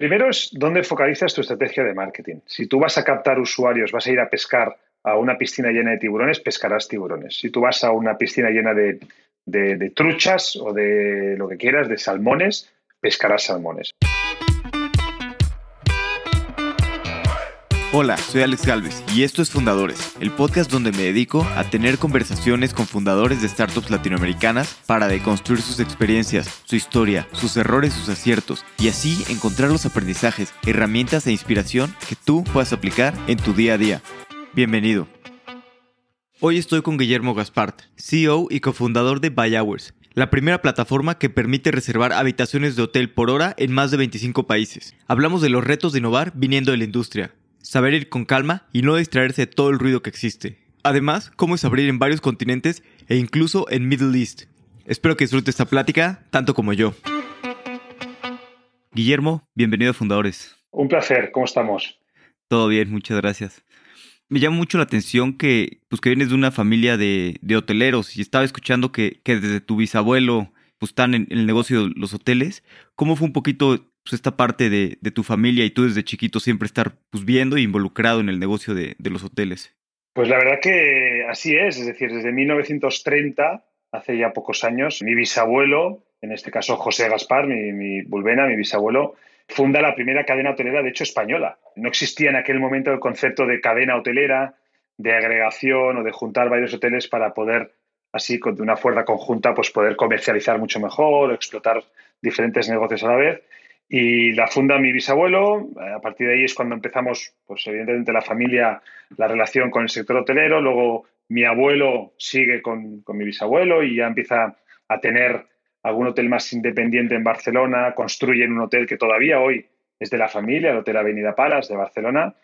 Primero es dónde focalizas tu estrategia de marketing. Si tú vas a captar usuarios, vas a ir a pescar a una piscina llena de tiburones, pescarás tiburones. Si tú vas a una piscina llena de, de truchas o de lo que quieras, de salmones, pescarás salmones. Hola, soy Alex Galvez y esto es Fundadores, el podcast donde me dedico a tener conversaciones con fundadores de startups latinoamericanas para deconstruir sus experiencias, su historia, sus errores, sus aciertos y así encontrar los aprendizajes, herramientas e inspiración que tú puedas aplicar en tu día a día. Bienvenido. Hoy estoy con Guillermo Gaspart, CEO y cofundador de Buy Hours, la primera plataforma que permite reservar habitaciones de hotel por hora en más de 25 países. Hablamos de los retos de innovar viniendo de la industria saber ir con calma y no distraerse de todo el ruido que existe. Además, cómo es abrir en varios continentes e incluso en Middle East. Espero que disfrute esta plática tanto como yo. Guillermo, bienvenido a Fundadores. Un placer, ¿cómo estamos? Todo bien, muchas gracias. Me llama mucho la atención que, pues, que vienes de una familia de, hoteleros y estaba escuchando que, desde tu bisabuelo pues, están en, en el negocio de los hoteles. ¿Cómo fue un poquito pues, esta parte de, tu familia y tú desde chiquito siempre estar pues, viendo e involucrado en el negocio de, los hoteles? Pues la verdad que así es, es decir, desde 1930, hace ya pocos años, mi bisabuelo, en este caso José Gaspar, mi, mi Bulbena, mi bisabuelo, funda la primera cadena hotelera, de hecho española. No existía en aquel momento el concepto de cadena hotelera, de agregación o de juntar varios hoteles para poder, así, de una fuerza conjunta, pues poder comercializar mucho mejor, explotar diferentes negocios a la vez. Y la funda mi bisabuelo, a partir de ahí es cuando empezamos, pues evidentemente la familia, la relación con el sector hotelero, luego mi abuelo sigue con, con mi bisabuelo y ya empieza a tener algún hotel más independiente en Barcelona, construyen un hotel que todavía hoy es de la familia, el Hotel Avenida Palas de Barcelona,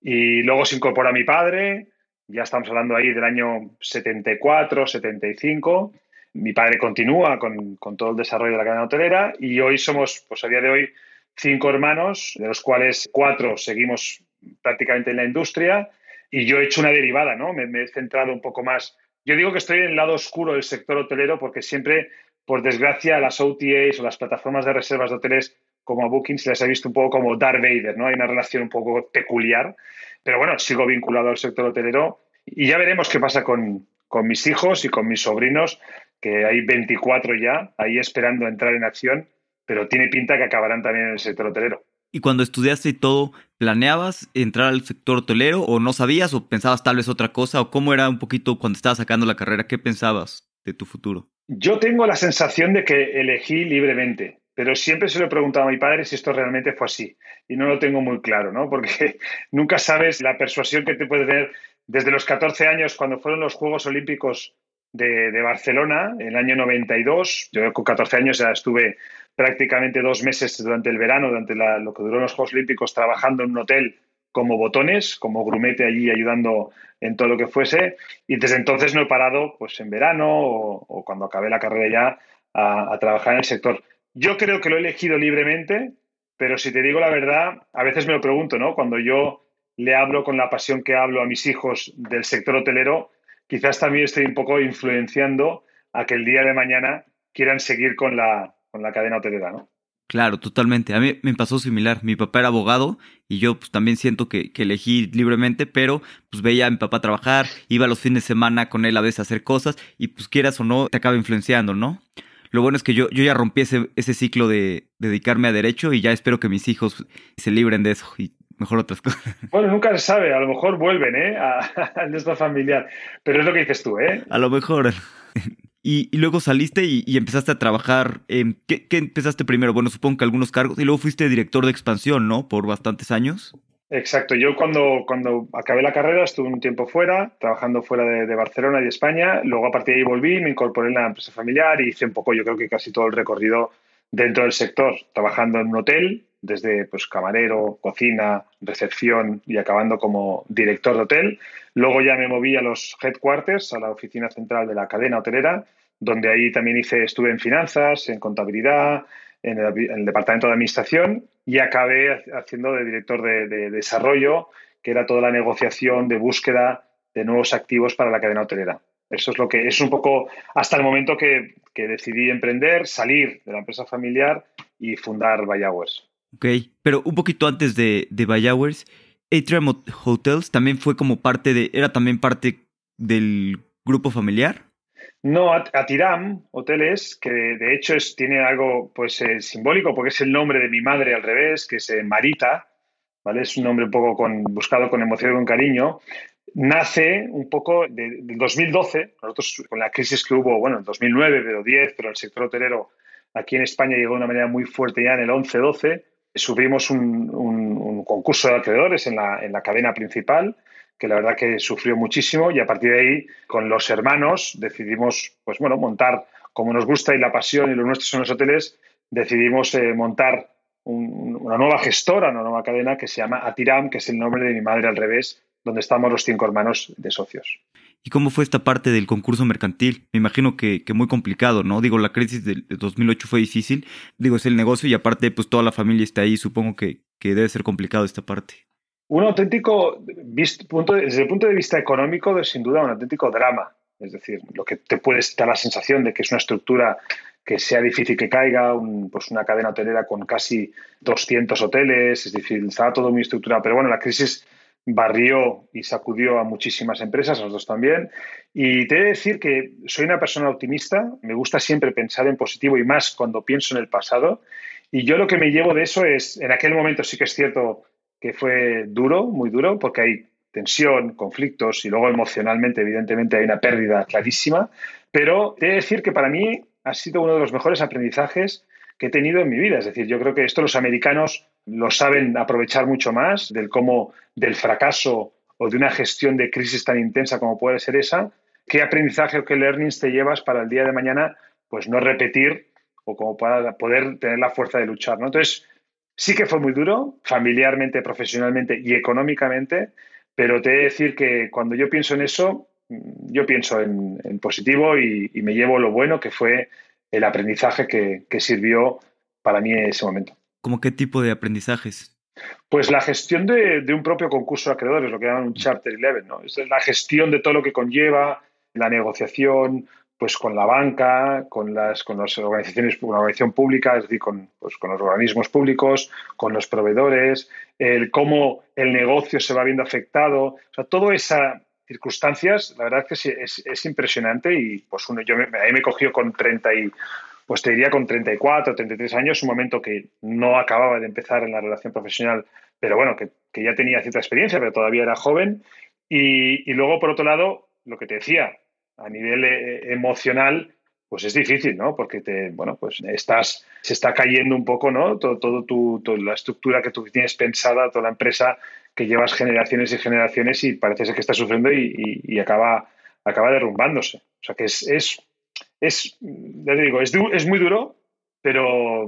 y luego se incorpora mi padre, ya estamos hablando ahí del año 74, 75, mi padre continúa con, todo el desarrollo de la cadena hotelera y hoy somos, pues a día de hoy, cinco hermanos, de los cuales cuatro seguimos prácticamente en la industria y yo he hecho una derivada, ¿no? Me, he centrado un poco más. Yo digo que estoy en el lado oscuro del sector hotelero porque siempre, por desgracia, las OTAs o las plataformas de reservas de hoteles como Booking se les ha visto un poco como Darth Vader, ¿no? Hay una relación un poco peculiar, pero bueno, sigo vinculado al sector hotelero y ya veremos qué pasa con, con mis hijos y con mis sobrinos que hay 24 ya ahí esperando entrar en acción, pero tiene pinta que acabarán también en el sector hotelero. Y cuando estudiaste y todo, ¿planeabas entrar al sector hotelero o no sabías o pensabas tal vez otra cosa? ¿O cómo era un poquito cuando estabas sacando la carrera? ¿Qué pensabas de tu futuro? Yo tengo la sensación de que elegí libremente, pero siempre se lo he preguntado a mi padre si esto realmente fue así. Y no lo tengo muy claro, ¿no? Porque nunca sabes la persuasión que te puede tener desde los 14 años, cuando fueron los Juegos Olímpicos de, Barcelona en el año 92. Yo con 14 años ya estuve prácticamente dos meses durante el verano, durante lo que duró los Juegos Olímpicos, trabajando en un hotel como botones, como grumete allí ayudando en todo lo que fuese. Y desde entonces no he parado, pues en verano o, cuando acabé la carrera ya, a, a, trabajar en el sector. Yo creo que lo he elegido libremente, pero si te digo la verdad, a veces me lo pregunto, ¿no? Cuando yo le hablo con la pasión que hablo a mis hijos del sector hotelero, quizás también estoy un poco influenciando a que el día de mañana quieran seguir con la, con la cadena hotelera, ¿no? Claro, totalmente. A mí me pasó similar. Mi papá era abogado y yo pues, también siento que, elegí libremente, pero pues veía a mi papá trabajar, iba los fines de semana con él a veces a hacer cosas y pues quieras o no, te acaba influenciando, ¿no? Lo bueno es que yo, yo ya rompí ese, ese ciclo de dedicarme a derecho y ya espero que mis hijos se libren de eso y mejor otras cosas. Bueno, nunca se sabe, a lo mejor vuelven, ¿eh? A, nuestra familiar. Pero es lo que dices tú, ¿eh? A lo mejor. Y, luego saliste y, empezaste a trabajar. ¿qué, ¿qué, empezaste primero? Bueno, supongo que algunos cargos. Y luego fuiste director de expansión, ¿no? Por bastantes años. Exacto. Yo cuando, cuando acabé la carrera estuve un tiempo fuera, trabajando fuera de, de, Barcelona y de España. Luego a partir de ahí volví, me incorporé en la empresa familiar y hice un poco, yo creo que casi todo el recorrido dentro del sector, trabajando en un hotel, desde pues, camarero, cocina, recepción y acabando como director de hotel. Luego ya me moví a los headquarters, a la oficina central de la cadena hotelera, donde ahí también hice, estuve en finanzas, en contabilidad, en el, departamento de administración y acabé haciendo de director de, desarrollo, que era toda la negociación de búsqueda de nuevos activos para la cadena hotelera. Eso es lo que es un poco hasta el momento que, decidí emprender, salir de la empresa familiar y fundar Bayagües. Ok, pero un poquito antes de, de Bayowers, Atrium Hotels también fue como parte de, era también parte del grupo familiar. No, Atiram Hoteles, que de hecho es, tiene algo pues eh, simbólico porque es el nombre de mi madre al revés, que es eh, Marita, ¿vale? Es un nombre un poco con, buscado con emoción y con cariño. Nace un poco de, 2012, nosotros con la crisis que hubo, bueno, en 2009, pero 10, pero el sector hotelero aquí en España llegó de una manera muy fuerte ya en el 11-12, subimos un, concurso de acreedores en la, en la cadena principal que la verdad que sufrió muchísimo y a partir de ahí con los hermanos decidimos pues bueno montar como nos gusta y la pasión y los nuestros son los hoteles decidimos eh, montar una nueva gestora una nueva cadena que se llama Atiram que es el nombre de mi madre al revés donde estamos los cinco hermanos de socios ¿Y cómo fue esta parte del concurso mercantil? Me imagino que, muy complicado, ¿no? Digo, la crisis del 2008 fue difícil. Digo, es el negocio y aparte, pues toda la familia está ahí. Supongo que, debe ser complicado esta parte un auténtico, desde el punto de vista económico, sin duda un auténtico drama. Es decir, lo que te puede dar la sensación de que es una estructura que sea difícil que caiga, pues una cadena hotelera con casi 200 hoteles, es decir, estaba todo muy estructurado. Pero bueno, la crisis barrió y sacudió a muchísimas empresas, a nosotros también. Y te he de decir que soy una persona optimista, me gusta siempre pensar en positivo y más cuando pienso en el pasado. Y yo lo que me llevo de eso es, en aquel momento sí que es cierto, que fue duro, muy duro, porque hay tensión, conflictos y luego emocionalmente, evidentemente, hay una pérdida clarísima. Pero he de decir que para mí ha sido uno de los mejores aprendizajes que he tenido en mi vida. Es decir, yo creo que esto los americanos lo saben aprovechar mucho más, del cómo del fracaso o de una gestión de crisis tan intensa como puede ser esa, qué aprendizaje o qué learnings te llevas para el día de mañana, pues no repetir o como para poder tener la fuerza de luchar. ¿no? Entonces, Sí que fue muy duro, familiarmente, profesionalmente y económicamente, pero te he de decir que cuando yo pienso en eso, yo pienso en, positivo y, me llevo lo bueno que fue el aprendizaje que, sirvió para mí en ese momento. ¿Cómo qué tipo de aprendizajes? Pues la gestión de, un propio concurso de acreedores, lo que llaman un Charter 11, ¿no? Es la gestión de todo lo que conlleva, la negociación, pues con la banca, con las, con las organizaciones, con la organización pública, es decir, con, pues, con los organismos públicos, con los proveedores, el cómo el negocio se va viendo afectado, o sea, todas esas circunstancias, la verdad es que es, es, impresionante y pues uno, yo me, ahí me cogió con 30 y, pues te diría con 34, 33 años, un momento que no acababa de empezar en la relación profesional, pero bueno, que, que ya tenía cierta experiencia, pero todavía era joven. Y, y luego, por otro lado, lo que te decía, a nivel eh, emocional, pues es difícil, ¿no? Porque te, bueno, pues estás, se está cayendo un poco, ¿no? Todo, todo tu, toda la estructura que tú tienes pensada, toda la empresa que llevas generaciones y generaciones y parece ser que está sufriendo y, acaba, acaba derrumbándose. O sea que es, es ya te digo, es, es muy duro, pero,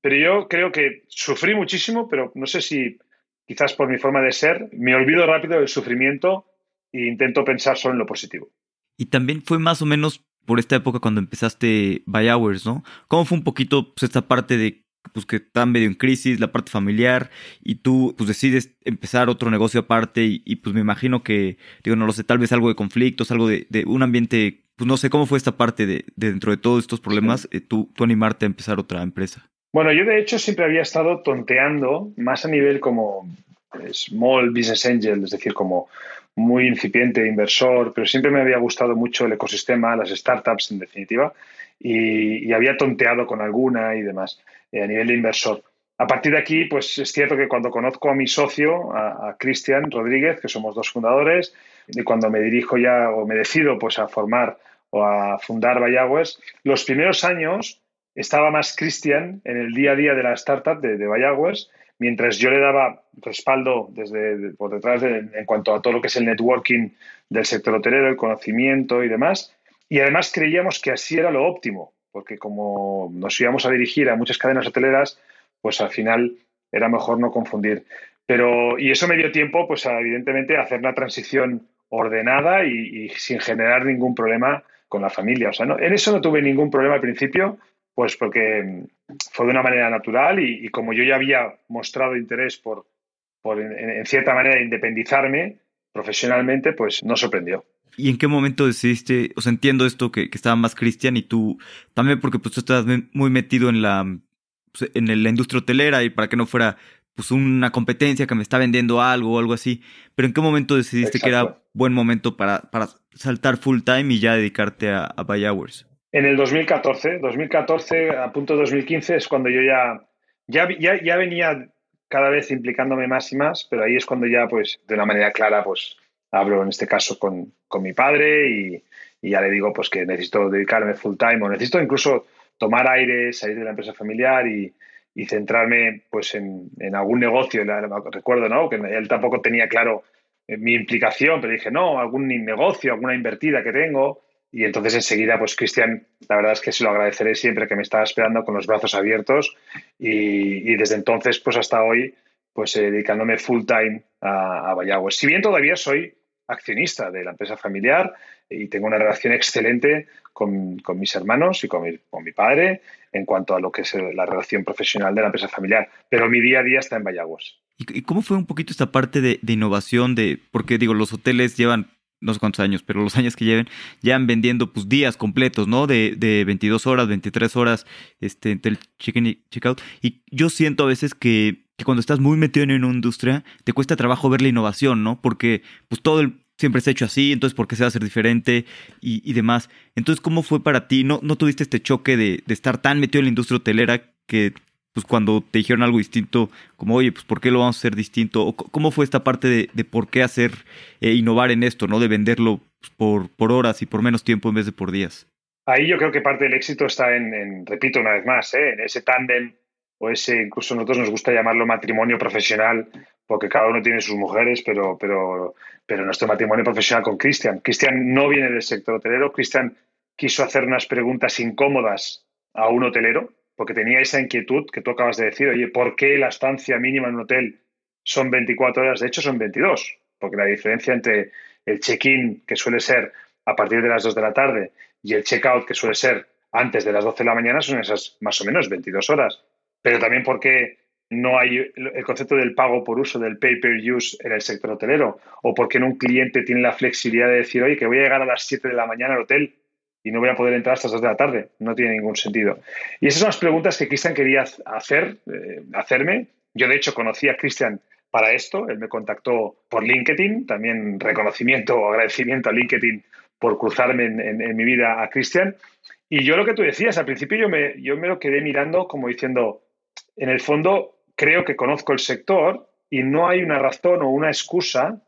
pero yo creo que sufrí muchísimo, pero no sé si quizás por mi forma de ser, me olvido rápido del sufrimiento e intento pensar solo en lo positivo. Y también fue más o menos por esta época cuando empezaste By Hours, ¿no? ¿Cómo fue un poquito pues, esta parte de pues que están medio en crisis, la parte familiar, y tú pues decides empezar otro negocio aparte, y, pues me imagino que, digo, no lo sé, tal vez algo de conflictos, algo de, un ambiente, pues no sé, ¿cómo fue esta parte de, dentro de todos estos problemas, eh, tú, tú animarte a empezar otra empresa? Bueno, yo de hecho siempre había estado tonteando, más a nivel como small business angel, es decir, como muy incipiente inversor, pero siempre me había gustado mucho el ecosistema, las startups en definitiva, y, había tonteado con alguna y demás eh, a nivel de inversor. A partir de aquí, pues es cierto que cuando conozco a mi socio, a, Cristian Rodríguez, que somos dos fundadores, y cuando me dirijo ya o me decido pues a formar o a fundar Bayagües, los primeros años estaba más Cristian en el día a día de la startup de, de mientras yo le daba respaldo desde por detrás en cuanto a todo lo que es el networking del sector hotelero, el conocimiento y demás. Y además creíamos que así era lo óptimo, porque como nos íbamos a dirigir a muchas cadenas hoteleras, pues al final era mejor no confundir. Pero, y eso me dio tiempo, pues evidentemente, a hacer una transición ordenada y, sin generar ningún problema con la familia. O sea, en eso no tuve ningún problema al principio, pues porque fue de una manera natural y, como yo ya había mostrado interés por, por en, cierta manera, independizarme profesionalmente, pues no sorprendió. ¿Y en qué momento decidiste, o sea, entiendo esto que, estaba más Cristian y tú también porque pues tú estás muy metido en la, pues, en la industria hotelera y para que no fuera pues una competencia que me está vendiendo algo o algo así. Pero ¿en qué momento decidiste que era buen momento para, para saltar full time y ya dedicarte a, a Buy Hours? En el 2014, 2014 a punto de 2015 es cuando yo ya, ya, ya, ya venía cada vez implicándome más y más, pero ahí es cuando ya, pues, de una manera clara, pues, hablo en este caso con, con mi padre y, y, ya le digo, pues, que necesito dedicarme full time o necesito incluso tomar aire, salir de la empresa familiar y, y centrarme pues en, en algún negocio. Recuerdo ¿no? que él tampoco tenía claro eh, mi implicación, pero dije, no, algún negocio, alguna invertida que tengo. Y entonces enseguida, pues Cristian, la verdad es que se lo agradeceré siempre que me estaba esperando con los brazos abiertos y, y desde entonces, pues hasta hoy, pues eh, dedicándome full time a, a Si bien todavía soy accionista de la empresa familiar y tengo una relación excelente con, con mis hermanos y con mi, con mi, padre en cuanto a lo que es la relación profesional de la empresa familiar, pero mi día a día está en Vallaguas. ¿Y cómo fue un poquito esta parte de, de innovación? De, porque digo, los hoteles llevan no sé cuántos años, pero los años que lleven, han vendiendo pues días completos, ¿no? De, de 22 horas, 23 horas, este, entre el check-in y check-out. Y yo siento a veces que, que, cuando estás muy metido en una industria, te cuesta trabajo ver la innovación, ¿no? Porque pues todo el, siempre se ha hecho así, entonces ¿por qué se va a hacer diferente y, y demás? Entonces, ¿cómo fue para ti? ¿No, no tuviste este choque de, de estar tan metido en la industria hotelera que pues cuando te dijeron algo distinto, como, oye, pues ¿por qué lo vamos a hacer distinto? O, ¿Cómo fue esta parte de, de por qué hacer, eh, innovar en esto, ¿no? De venderlo pues, por, por horas y por menos tiempo en vez de por días. Ahí yo creo que parte del éxito está en, en repito una vez más, ¿eh? en ese tándem o ese, incluso nosotros nos gusta llamarlo matrimonio profesional, porque cada uno tiene sus mujeres, pero, pero, pero nuestro matrimonio profesional con Cristian. Cristian no viene del sector hotelero, Cristian quiso hacer unas preguntas incómodas a un hotelero, porque tenía esa inquietud que tú acabas de decir, oye, ¿por qué la estancia mínima en un hotel son 24 horas? De hecho, son 22, porque la diferencia entre el check-in, que suele ser a partir de las 2 de la tarde, y el check-out, que suele ser antes de las 12 de la mañana, son esas más o menos 22 horas. Pero también porque no hay el concepto del pago por uso, del pay-per-use en el sector hotelero, o porque en un cliente tiene la flexibilidad de decir, oye, que voy a llegar a las 7 de la mañana al hotel y no voy a poder entrar hasta las 2 de la tarde. No tiene ningún sentido. Y esas son las preguntas que Cristian quería hacer, eh, hacerme. Yo, de hecho, conocí a Cristian para esto. Él me contactó por LinkedIn. También reconocimiento o agradecimiento a LinkedIn por cruzarme en, mi vida a Cristian. Y yo lo que tú decías, al principio yo me, yo me lo quedé mirando como diciendo, en el fondo creo que conozco el sector y no hay una razón o una excusa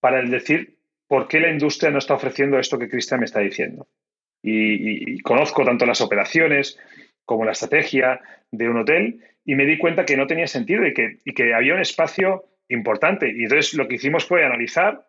para el decir por qué la industria no está ofreciendo esto que Cristian me está diciendo y, conozco tanto las operaciones como la estrategia de un hotel y me di cuenta que no tenía sentido y que, y que había un espacio importante. Y entonces lo que hicimos fue analizar,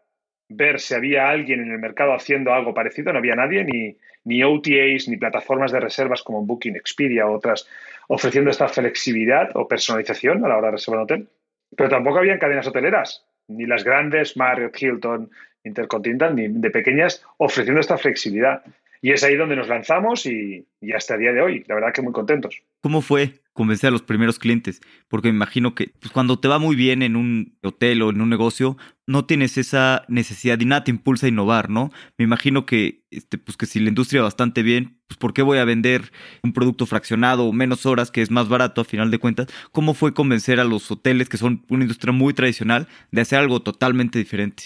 ver si había alguien en el mercado haciendo algo parecido. No había nadie, ni, ni OTAs, ni plataformas de reservas como Booking, Expedia u otras, ofreciendo esta flexibilidad o personalización a la hora de reservar un hotel. Pero tampoco había cadenas hoteleras, ni las grandes, Marriott, Hilton, Intercontinental, ni de pequeñas, ofreciendo esta flexibilidad. Y es ahí donde nos lanzamos y, hasta el día de hoy, la verdad que muy contentos. ¿Cómo fue convencer a los primeros clientes? Porque me imagino que pues, cuando te va muy bien en un hotel o en un negocio, no tienes esa necesidad y nada te impulsa a innovar, ¿no? Me imagino que, este, pues que si la industria va bastante bien, pues ¿por qué voy a vender un producto fraccionado o menos horas que es más barato a final de cuentas? ¿Cómo fue convencer a los hoteles, que son una industria muy tradicional, de hacer algo totalmente diferente?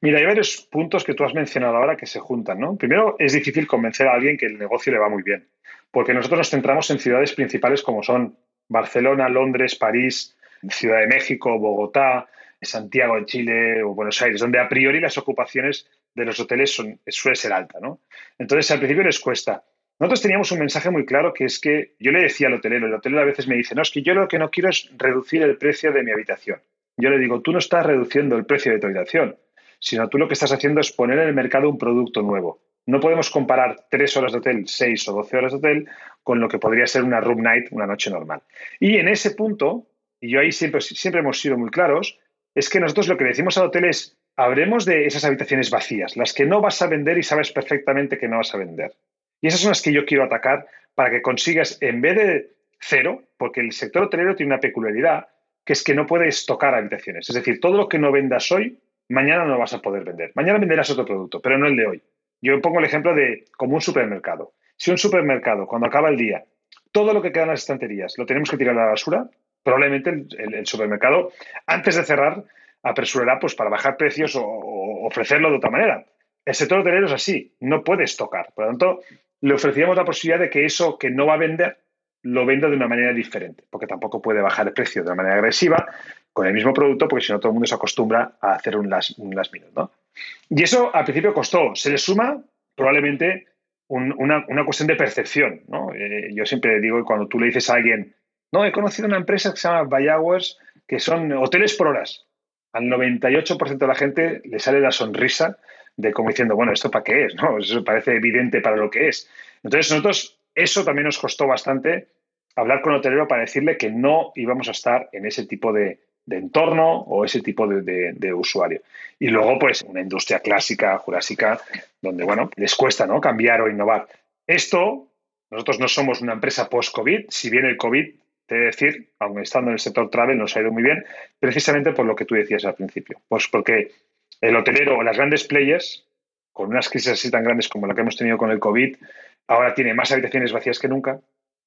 Mira, hay varios puntos que tú has mencionado ahora que se juntan, ¿no? Primero, es difícil convencer a alguien que el negocio le va muy bien, porque nosotros nos centramos en ciudades principales como son Barcelona, Londres, París, Ciudad de México, Bogotá, Santiago de Chile o Buenos Aires, donde a priori las ocupaciones de los hoteles son, suele ser alta, ¿no? Entonces, al principio les cuesta. Nosotros teníamos un mensaje muy claro que es que yo le decía al hotelero, el hotelero a veces me dice, no, es que yo lo que no quiero es reducir el precio de mi habitación. Yo le digo, tú no estás reduciendo el precio de tu habitación, sino tú lo que estás haciendo es poner en el mercado un producto nuevo. No podemos comparar tres horas de hotel, seis o doce horas de hotel, con lo que podría ser una room night, una noche normal. Y en ese punto, y yo ahí siempre, siempre hemos sido muy claros, es que nosotros lo que decimos al hotel es, habremos de esas habitaciones vacías, las que no vas a vender y sabes perfectamente que no vas a vender. Y esas son las que yo quiero atacar para que consigas, en vez de cero, porque el sector hotelero tiene una peculiaridad, que es que no puedes tocar habitaciones. Es decir, todo lo que no vendas hoy mañana no vas a poder vender. Mañana venderás otro producto, pero no el de hoy. Yo pongo el ejemplo de como un supermercado. Si un supermercado, cuando acaba el día, todo lo que queda en las estanterías lo tenemos que tirar a la basura, probablemente el, supermercado, antes de cerrar, apresurará pues, para bajar precios o, ofrecerlo de otra manera. El sector hotelero es así, no puede estocar. Por lo tanto, le ofrecíamos la posibilidad de que eso que no va a vender lo venda de una manera diferente, porque tampoco puede bajar el precio de una manera agresiva con el mismo producto, porque si no todo el mundo se acostumbra a hacer un last, un ¿no? Y eso al principio costó. Se le suma probablemente una, cuestión de percepción, ¿no? Eh, yo siempre digo cuando tú le dices a alguien, no, he conocido una empresa que se llama By que son hoteles por horas. Al 98% de la gente le sale la sonrisa de como diciendo, bueno, ¿esto para qué es? ¿no? Eso parece evidente para lo que es. Entonces, nosotros, eso también nos costó bastante hablar con el hotelero para decirle que no íbamos a estar en ese tipo de, entorno o ese tipo de, usuario. Y luego, pues, una industria clásica, jurásica, donde, bueno, les cuesta, ¿no? Cambiar o innovar. Esto, nosotros no somos una empresa post-COVID, si bien el COVID, te he de decir, aun estando en el sector travel, nos ha ido muy bien, precisamente por lo que tú decías al principio. Pues porque el hotelero o las grandes players, con unas crisis así tan grandes como la que hemos tenido con el COVID, ahora tiene más habitaciones vacías que nunca,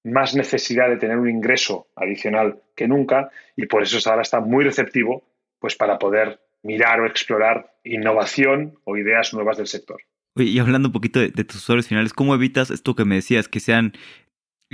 más necesidad de tener un ingreso adicional que nunca y por eso ahora está muy receptivo pues para poder mirar o explorar innovación o ideas nuevas del sector. y hablando un poquito de, de, tus usuarios finales, ¿cómo evitas esto que me decías, que sean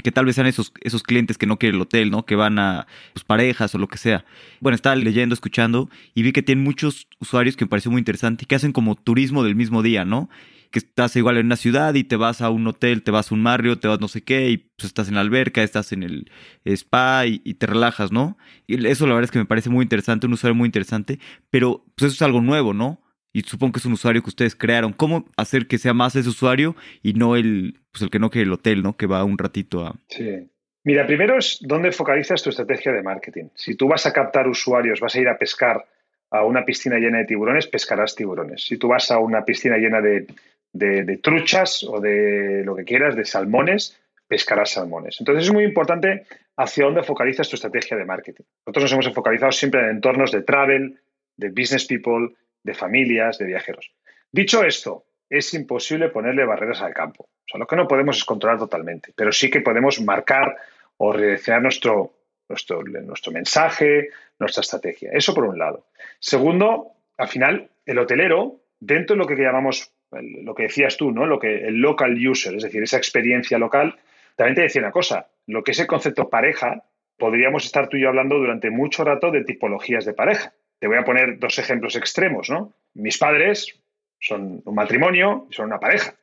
que tal vez sean esos, esos clientes que no quieren el hotel, ¿no? Que van a sus parejas o lo que sea. Bueno, estaba leyendo, escuchando y vi que tienen muchos usuarios que me pareció muy interesante y que hacen como turismo del mismo día, ¿no? Que estás igual en una ciudad y te vas a un hotel, te vas a un barrio, te vas no sé qué y pues estás en la alberca, estás en el spa y, te relajas, ¿no? Y eso la verdad es que me parece muy interesante, un usuario muy interesante, pero pues eso es algo nuevo, ¿no? y supongo que es un usuario que ustedes crearon. ¿Cómo hacer que sea más ese usuario y no el, pues el que no quiere el hotel, ¿no? Que va un ratito a... Sí. Mira, primero es dónde focalizas tu estrategia de marketing. Si tú vas a captar usuarios, vas a ir a pescar a una piscina llena de tiburones, pescarás tiburones. Si tú vas a una piscina llena de, de truchas o de lo que quieras, de salmones, pescarás salmones. Entonces es muy importante hacia dónde focalizas tu estrategia de marketing. Nosotros nos hemos focalizado siempre en entornos de travel, de business people, de familias, de viajeros. Dicho esto, es imposible ponerle barreras al campo. O sea, lo que no podemos es controlar totalmente, pero sí que podemos marcar o redireccionar nuestro, nuestro, nuestro mensaje, nuestra estrategia. Eso por un lado. Segundo, al final, el hotelero, dentro de lo que llamamos, lo que decías tú, ¿no? Lo que el local user, es decir, esa experiencia local, también te decía una cosa, lo que es el concepto pareja, podríamos estar tú y yo hablando durante mucho rato de tipologías de pareja. Te voy a poner dos ejemplos extremos, ¿no? Mis padres son un matrimonio, son una pareja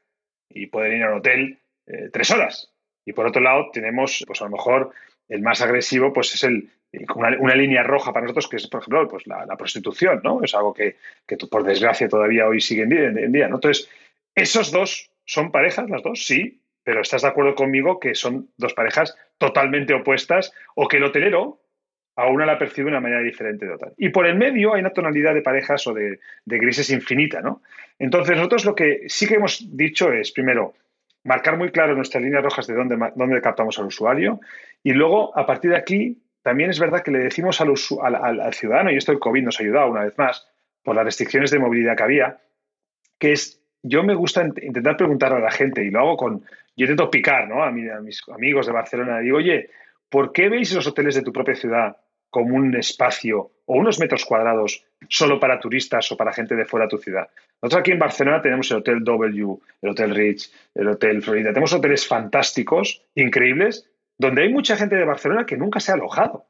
y pueden ir al hotel eh, tres horas. Y por otro lado, tenemos, pues a lo mejor, el más agresivo, pues es el, una, línea roja para nosotros, que es, por ejemplo, pues la, prostitución, ¿no? Es algo que, que, por desgracia todavía hoy sigue en día, ¿no? Entonces, esos dos son parejas, las dos, sí, pero estás de acuerdo conmigo que son dos parejas totalmente opuestas o que el hotelero a una la percibe de una manera diferente de otra. Y por el medio hay una tonalidad de parejas o de, grises infinita, ¿no? Entonces, nosotros lo que sí que hemos dicho es, primero, marcar muy claro nuestras líneas rojas de dónde, dónde captamos al usuario y luego, a partir de aquí, también es verdad que le decimos al, al, ciudadano, y esto el COVID nos ha ayudado una vez más, por las restricciones de movilidad que había, que es, yo me gusta intentar preguntar a la gente, y lo hago con, yo intento picar, ¿no? A, a mis amigos de Barcelona, digo, oye, ¿por qué veis los hoteles de tu propia ciudad como un espacio o unos metros cuadrados solo para turistas o para gente de fuera de tu ciudad? Nosotros aquí en Barcelona tenemos el Hotel W, el Hotel Rich, el Hotel Florida. Tenemos hoteles fantásticos, increíbles, donde hay mucha gente de Barcelona que nunca se ha alojado.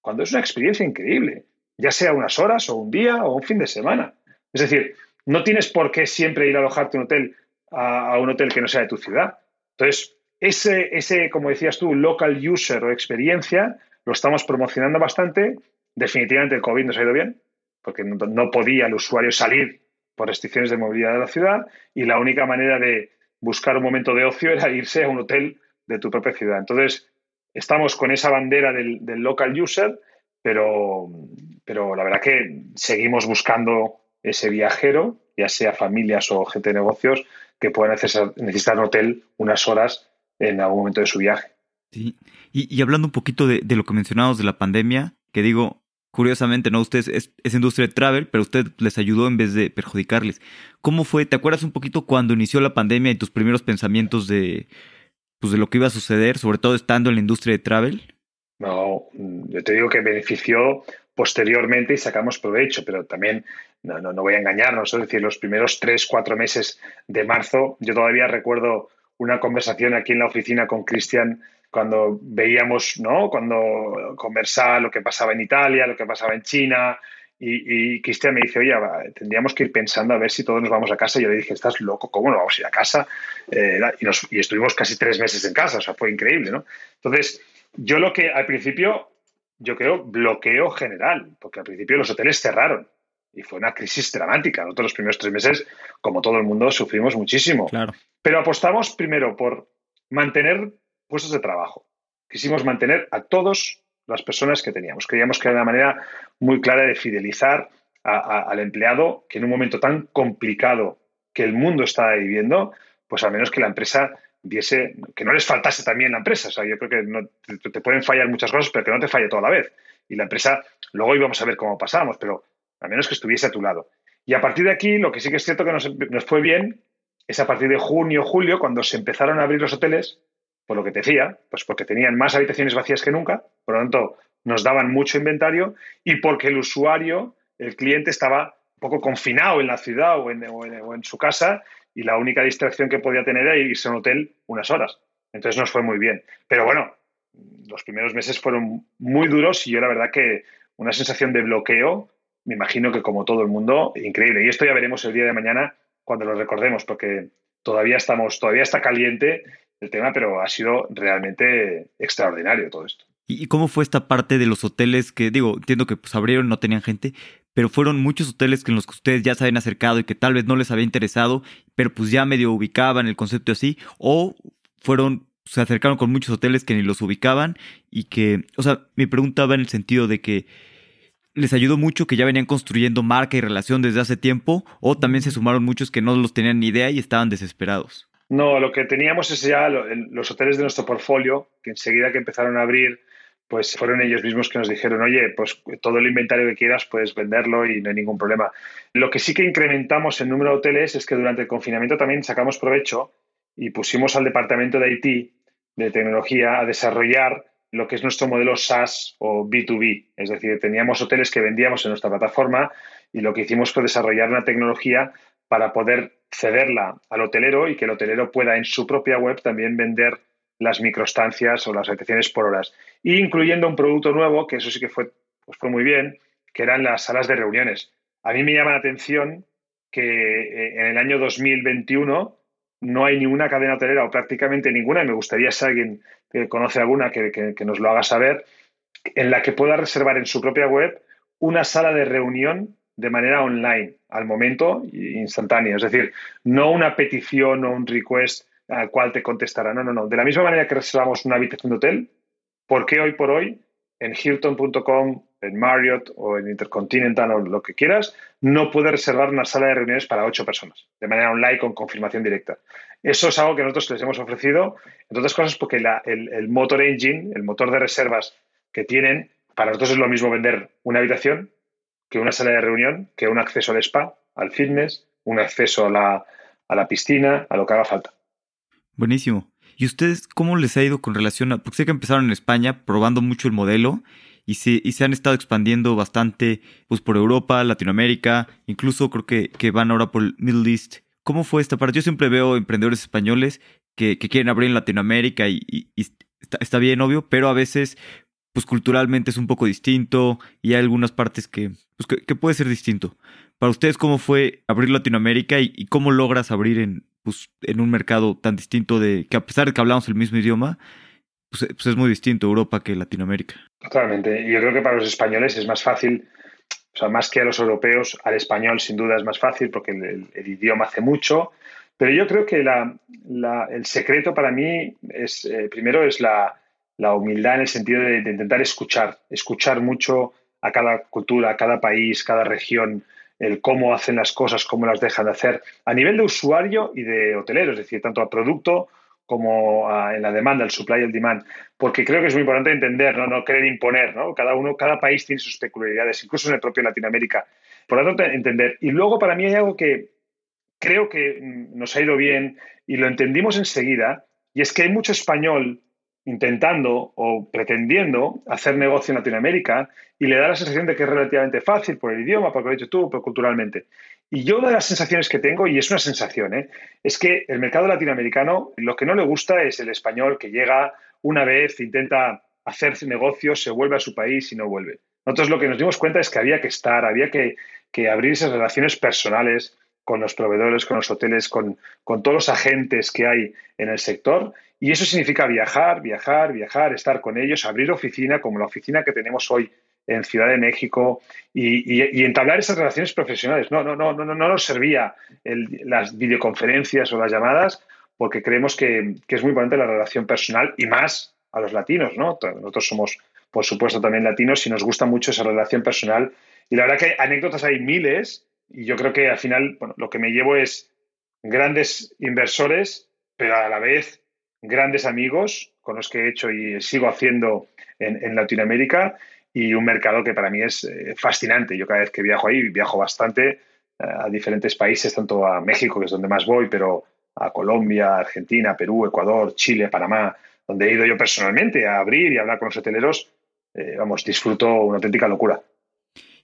Cuando es una experiencia increíble, ya sea unas horas o un día o un fin de semana. Es decir, no tienes por qué siempre ir a alojarte un hotel a, un hotel que no sea de tu ciudad. Entonces, ese, ese, como decías tú, local user o experiencia, lo estamos promocionando bastante. Definitivamente el COVID nos ha ido bien, porque no, podía el usuario salir por restricciones de movilidad de la ciudad y la única manera de buscar un momento de ocio era irse a un hotel de tu propia ciudad. Entonces, estamos con esa bandera del, local user, pero, pero la verdad que seguimos buscando ese viajero, ya sea familias o gente de negocios, que puedan necesitar un hotel unas horas en algún momento de su viaje. Sí. Y, hablando un poquito de, lo que mencionamos de la pandemia, que digo, curiosamente, ¿no? Ustedes es, industria de travel, pero usted les ayudó en vez de perjudicarles. ¿Cómo fue? ¿Te acuerdas un poquito cuando inició la pandemia y tus primeros pensamientos de, pues, de lo que iba a suceder, sobre todo estando en la industria de travel? No, yo te digo que benefició posteriormente y sacamos provecho, pero también no, no, no voy a engañarnos, es decir, los primeros tres, cuatro meses de marzo, yo todavía recuerdo una conversación aquí en la oficina con Cristian cuando veíamos, ¿no? Cuando conversaba lo que pasaba en Italia, lo que pasaba en China, y, Cristian me dice, oye, tendríamos que ir pensando a ver si todos nos vamos a casa. Y yo le dije, estás loco, ¿cómo no vamos a ir a casa? Eh, y, y, estuvimos casi tres meses en casa, o sea, fue increíble, ¿no? Entonces, yo lo que al principio, yo creo, bloqueo general, porque al principio los hoteles cerraron y fue una crisis dramática. Nosotros los primeros tres meses, como todo el mundo, sufrimos muchísimo. Claro. Pero apostamos primero por mantener puestos de trabajo. Quisimos mantener a todas las personas que teníamos. Creíamos que era una manera muy clara de fidelizar al empleado que en un momento tan complicado que el mundo estaba viviendo, pues al menos que la empresa viese, que no les faltase también la empresa. O sea, yo creo que no, te, pueden fallar muchas cosas, pero que no te falle toda la vez. Y la empresa, luego íbamos a ver cómo pasábamos, pero al menos que estuviese a tu lado. Y a partir de aquí, lo que sí que es cierto que nos, nos fue bien es a partir de junio, julio, cuando se empezaron a abrir los hoteles, lo que te decía, pues porque tenían más habitaciones vacías que nunca, por lo tanto, nos daban mucho inventario y porque el usuario, el cliente, estaba un poco confinado en la ciudad o en, o en, su casa y la única distracción que podía tener era irse a un hotel unas horas. Entonces nos fue muy bien. Pero bueno, los primeros meses fueron muy duros y yo la verdad que una sensación de bloqueo, me imagino que como todo el mundo, increíble. Y esto ya veremos el día de mañana cuando lo recordemos, porque todavía estamos, todavía está caliente el tema, pero ha sido realmente extraordinario todo esto. ¿Y cómo fue esta parte de los hoteles que, digo, entiendo que pues abrieron, no tenían gente, pero fueron muchos hoteles que en los que ustedes ya se habían acercado y que tal vez no les había interesado, pero pues ya medio ubicaban el concepto así, o fueron, se acercaron con muchos hoteles que ni los ubicaban y que, o sea, mi pregunta va en el sentido de que les ayudó mucho que ya venían construyendo marca y relación desde hace tiempo, o también se sumaron muchos que no los tenían ni idea y estaban desesperados. No, lo que teníamos es ya los hoteles de nuestro portfolio, que enseguida que empezaron a abrir, pues fueron ellos mismos que nos dijeron, oye, pues todo el inventario que quieras puedes venderlo y no hay ningún problema. Lo que sí que incrementamos en número de hoteles es que durante el confinamiento también sacamos provecho y pusimos al departamento de IT, de tecnología, a desarrollar lo que es nuestro modelo SaaS o B2B. Es decir, teníamos hoteles que vendíamos en nuestra plataforma y lo que hicimos fue desarrollar una tecnología para poder cederla al hotelero y que el hotelero pueda en su propia web también vender las microstancias o las habitaciones por horas. Y incluyendo un producto nuevo, que eso sí que fue, pues fue muy bien, que eran las salas de reuniones. A mí me llama la atención que eh, en el año 2021 no hay ninguna cadena hotelera o prácticamente ninguna, y me gustaría si alguien que conoce alguna que, que nos lo haga saber, en la que pueda reservar en su propia web una sala de reunión de manera online, al momento instantáneo. Es decir, no una petición o un request al cual te contestará. No, no, no. De la misma manera que reservamos una habitación de hotel, ¿por qué hoy por hoy en Hilton.com, en Marriott o en Intercontinental o lo que quieras, no puedes reservar una sala de reuniones para ocho personas de manera online con confirmación directa? Eso es algo que nosotros les hemos ofrecido, entre otras cosas porque el, el motor engine, el motor de reservas que tienen, para nosotros es lo mismo vender una habitación que una sala de reunión, que un acceso al spa, al fitness, un acceso a la, a la piscina, a lo que haga falta. Buenísimo. ¿Y ustedes cómo les ha ido con relación a.? Porque sé que empezaron en España probando mucho el modelo y se, y se han estado expandiendo bastante pues, por Europa, Latinoamérica, incluso creo que, que van ahora por el Middle East. ¿Cómo fue esta parte? Yo siempre veo emprendedores españoles que, que quieren abrir en Latinoamérica y, y, está, está, bien, obvio, pero a veces pues culturalmente es un poco distinto y hay algunas partes que, pues, que, puede ser distinto. Para ustedes, ¿cómo fue abrir Latinoamérica y, cómo logras abrir en, pues, en un mercado tan distinto de que a pesar de que hablamos el mismo idioma, pues, pues es muy distinto Europa que Latinoamérica? Totalmente. Yo creo que para los españoles es más fácil, o sea, más que a los europeos, al español sin duda es más fácil porque el, idioma hace mucho. Pero yo creo que la, el secreto para mí es, eh, primero, es la, la humildad en el sentido de, intentar escuchar, escuchar mucho a cada cultura, a cada país, cada región, el cómo hacen las cosas, cómo las dejan de hacer, a nivel de usuario y de hotelero, es decir, tanto a producto como en la demanda, el supply y el demand, porque creo que es muy importante entender, no, no querer imponer, ¿no? Cada uno, cada país tiene sus peculiaridades, incluso en el propio Latinoamérica. Por lo tanto, entender. Y luego para mí hay algo que creo que nos ha ido bien y lo entendimos enseguida, Y es que hay mucho español intentando o pretendiendo hacer negocio en Latinoamérica y le da la sensación de que es relativamente fácil por el idioma, por lo que has dicho tú, culturalmente. Y yo una de las sensaciones que tengo, y es una sensación, ¿eh? es que el mercado latinoamericano lo que no le gusta es el español que llega una vez, intenta hacer negocios, se vuelve a su país y no vuelve. Nosotros lo que nos dimos cuenta es que había que estar, había que, que abrir esas relaciones personales con los proveedores, con los hoteles, con todos los agentes que hay en el sector. Y eso significa viajar, viajar, viajar, estar con ellos, abrir oficina como la oficina que tenemos hoy en Ciudad de México y, entablar esas relaciones profesionales. No, no, no, no, no nos servía las videoconferencias o las llamadas porque creemos que, que, es muy importante la relación personal y más a los latinos, ¿no? Nosotros somos, por supuesto, también latinos y nos gusta mucho esa relación personal. Y la verdad que anécdotas hay miles y yo creo que al final bueno, lo que me llevo es grandes inversores, pero a la vez grandes amigos con los que he hecho y sigo haciendo en, Latinoamérica y un mercado que para mí es eh, fascinante. Yo cada vez que viajo ahí, viajo bastante eh, a diferentes países, tanto a México, que es donde más voy, pero a Colombia, Argentina, Perú, Ecuador, Chile, Panamá, donde he ido yo personalmente a abrir y hablar con los hoteleros, eh, vamos, disfruto una auténtica locura.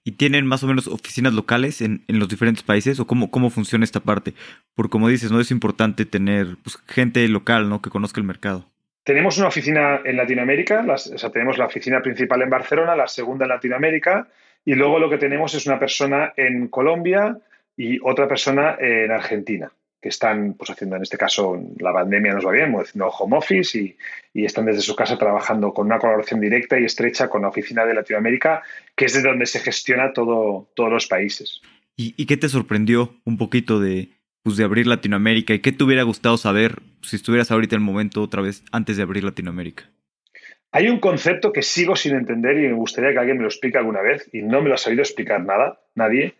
¿Y tienen más o menos oficinas locales en, en los diferentes países? ¿O cómo, cómo funciona esta parte? Porque como dices, no es importante tener pues, gente local ¿no? que conozca el mercado. Tenemos una oficina en Latinoamérica, o sea, tenemos la oficina principal en Barcelona, la segunda en Latinoamérica, y luego lo que tenemos es una persona en Colombia y otra persona en Argentina, que están pues, haciendo, en este caso, la pandemia nos va bien, haciendo home office y, y, están desde su casa trabajando con una colaboración directa y estrecha con la oficina de Latinoamérica, que es de donde se gestiona todo, todos los países. ¿Y, ¿Y qué te sorprendió un poquito de, pues, de abrir Latinoamérica? ¿Y qué te hubiera gustado saber si estuvieras ahorita en el momento otra vez antes de abrir Latinoamérica? Hay un concepto que sigo sin entender y me gustaría que alguien me lo explique alguna vez y no me lo ha sabido explicar nada, nadie,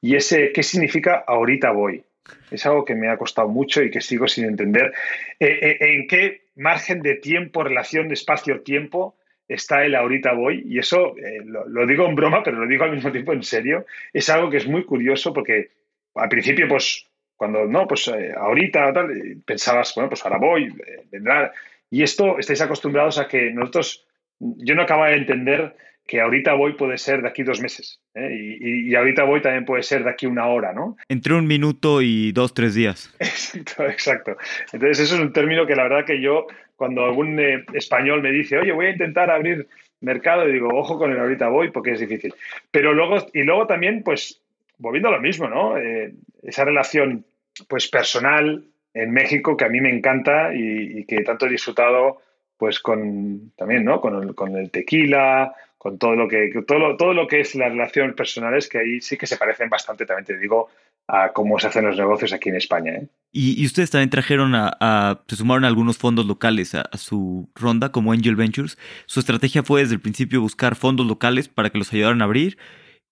y ese qué significa ahorita voy. Es algo que me ha costado mucho y que sigo sin entender. Eh, eh, ¿En qué margen de tiempo, relación de espacio-tiempo está el ahorita voy? Y eso eh, lo, digo en broma, pero lo digo al mismo tiempo en serio. Es algo que es muy curioso porque al principio, pues cuando no, pues ahorita tal, pensabas, bueno, pues ahora voy, vendrá. Y esto estáis acostumbrados a que nosotros, yo no acabo de entender que ahorita voy puede ser de aquí dos meses. ¿eh? Y, y, ahorita voy también puede ser de aquí una hora, ¿no? Entre un minuto y dos, tres días. Exacto, exacto. Entonces, eso es un término que la verdad que yo, cuando algún eh, español me dice, oye, voy a intentar abrir mercado, y digo, ojo con el ahorita voy, porque es difícil. Pero luego, y luego también, pues, volviendo a lo mismo, ¿no? Eh, esa relación pues personal en México que a mí me encanta y, y que tanto he disfrutado pues con también no con el, con el tequila con todo lo que todo lo, todo lo que es las relaciones personales que ahí sí que se parecen bastante también te digo a cómo se hacen los negocios aquí en España ¿eh? y, y, ustedes también trajeron a, a, se sumaron algunos fondos locales a, a, su ronda como Angel Ventures su estrategia fue desde el principio buscar fondos locales para que los ayudaran a abrir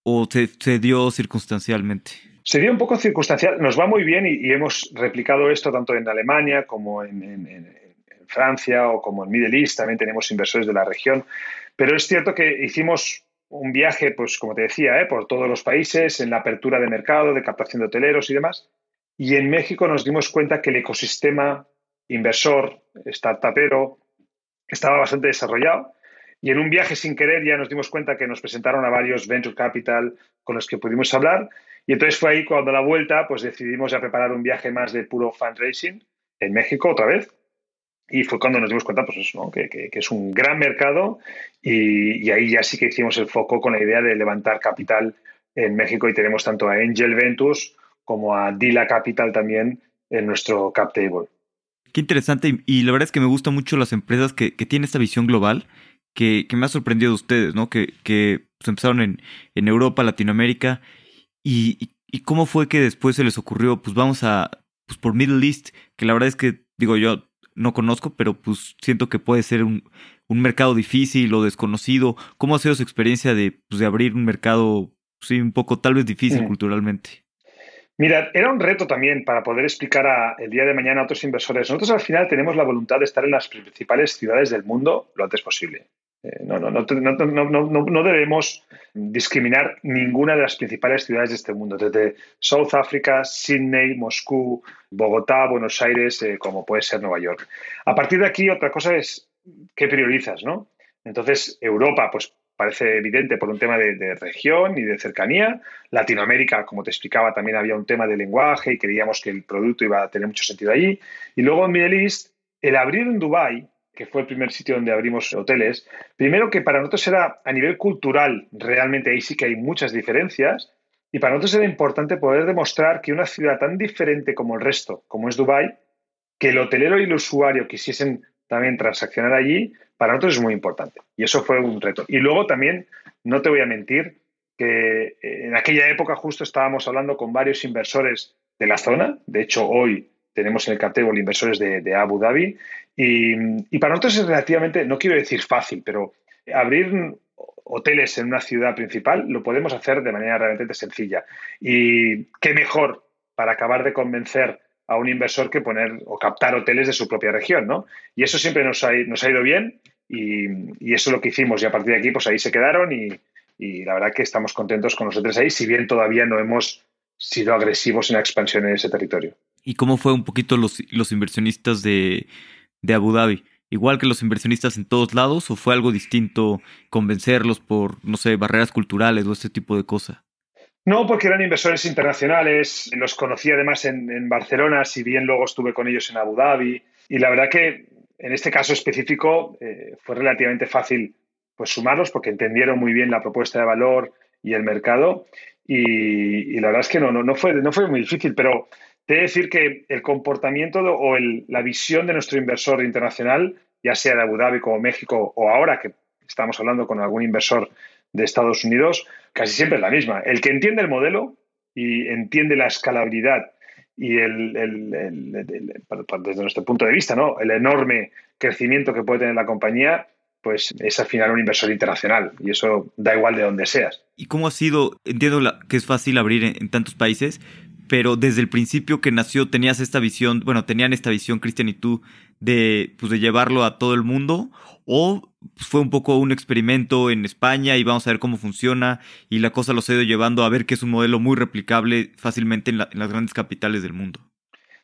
o se, se dio circunstancialmente Sería un poco circunstancial. Nos va muy bien y, y hemos replicado esto tanto en Alemania como en, en, en, Francia o como en Middle East. También tenemos inversores de la región. Pero es cierto que hicimos un viaje, pues como te decía, ¿eh? por todos los países, en la apertura de mercado, de captación de hoteleros y demás. Y en México nos dimos cuenta que el ecosistema inversor, startupero, estaba bastante desarrollado. Y en un viaje sin querer ya nos dimos cuenta que nos presentaron a varios venture capital con los que pudimos hablar y entonces fue ahí cuando a la vuelta pues decidimos ya preparar un viaje más de puro fundraising en México otra vez. Y fue cuando nos dimos cuenta pues eso, ¿no? que, que, es un gran mercado y, y, ahí ya sí que hicimos el foco con la idea de levantar capital en México y tenemos tanto a Angel Ventures como a Dila Capital también en nuestro cap table. Qué interesante y, y la verdad es que me gustan mucho las empresas que, que tienen esta visión global que, me ha sorprendido de ustedes, ¿no? Que, pues, empezaron en, en Europa, Latinoamérica y, y, cómo fue que después se les ocurrió, pues vamos a, pues por Middle East, que la verdad es que, digo, yo no conozco, pero pues siento que puede ser un, un mercado difícil o desconocido. ¿Cómo ha sido su experiencia de, pues, de abrir un mercado, sí, un poco tal vez difícil mm. culturalmente? Mira, era un reto también para poder explicar a, el día de mañana a otros inversores. Nosotros al final tenemos la voluntad de estar en las principales ciudades del mundo lo antes posible. No, no, no, no, debemos discriminar ninguna de las principales ciudades de este mundo, desde South Africa, Sydney, Moscú, Bogotá, Buenos Aires, como puede ser Nueva York. A partir de aquí, otra cosa es qué priorizas, ¿no? Entonces, Europa, pues parece evidente por un tema de, región y de cercanía. Latinoamérica, como te explicaba, también había un tema de lenguaje y creíamos que el producto iba a tener mucho sentido allí. Y luego en Middle East, el abrir en Dubái, que fue el primer sitio donde abrimos hoteles, primero que para nosotros era a nivel cultural, realmente ahí sí que hay muchas diferencias, y para nosotros era importante poder demostrar que una ciudad tan diferente como el resto, como es Dubái, que el hotelero y el usuario quisiesen también transaccionar allí, para nosotros es muy importante. Y eso fue un reto. Y luego también, no te voy a mentir, que en aquella época justo estábamos hablando con varios inversores de la zona. De hecho, hoy tenemos en el cartel inversores de, Abu Dhabi. Y, para nosotros es relativamente, no quiero decir fácil, pero abrir hoteles en una ciudad principal lo podemos hacer de manera realmente sencilla. Y qué mejor para acabar de convencer a un inversor que poner o captar hoteles de su propia región, ¿no? Y eso siempre nos ha, ido bien y, eso es lo que hicimos y a partir de aquí pues ahí se quedaron y, la verdad que estamos contentos con nosotros ahí, si bien todavía no hemos sido agresivos en la expansión en ese territorio. ¿Y cómo fue un poquito los, los inversionistas de, de Abu Dhabi? igual que los inversionistas en todos lados o fue algo distinto convencerlos por, no sé, barreras culturales o este tipo de cosas? No, porque eran inversores internacionales, los conocí además en, Barcelona, si bien luego estuve con ellos en Abu Dhabi, y la verdad que en este caso específico eh, fue relativamente fácil pues, sumarlos porque entendieron muy bien la propuesta de valor y el mercado, y, la verdad es que no, no, fue, no fue muy difícil, pero te de decir que el comportamiento o la visión de nuestro inversor internacional, ya sea de Abu Dhabi como México o ahora que estamos hablando con algún inversor de Estados Unidos casi siempre es la misma. El que entiende el modelo y entiende la escalabilidad y el, desde nuestro punto de vista, ¿no? el enorme crecimiento que puede tener la compañía, pues es al final un inversor internacional y eso da igual de donde seas. ¿Y cómo ha sido? Entiendo que es fácil abrir en, tantos países, pero desde el principio que nació tenías esta visión, bueno, tenían esta visión, Cristian y tú, de, pues, de llevarlo a todo el mundo, o fue un poco un experimento en España y vamos a ver cómo funciona y la cosa los ha ido llevando a ver que es un modelo muy replicable fácilmente en, las grandes capitales del mundo.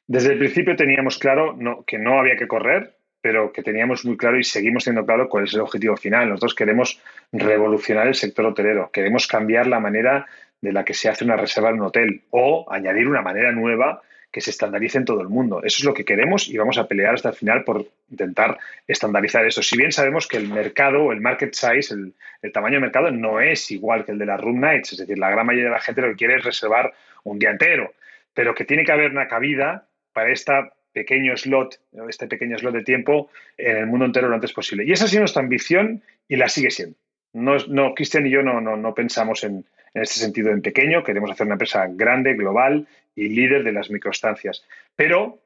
Desde el principio teníamos claro que no había que correr, pero que teníamos muy claro y seguimos teniendo claro cuál es el objetivo final. Nosotros queremos revolucionar el sector hotelero, queremos cambiar la manera de la que se hace una reserva en un hotel o añadir una manera nueva que se estandarice en todo el mundo. Eso es lo que queremos y vamos a pelear hasta el final por intentar estandarizar eso. Si bien sabemos que el mercado, el market size, el, tamaño del mercado no es igual que el de las room nights, es decir, la gran mayoría de la gente lo que quiere es reservar un día entero, pero que tiene que haber una cabida para esta pequeño slot, este pequeño slot de tiempo en el mundo entero lo antes posible. Y esa ha sido nuestra ambición y la sigue siendo. No, no Cristian y yo no, no, no pensamos en, en este sentido en pequeño, queremos hacer una empresa grande, global y líder de las microestancias. Pero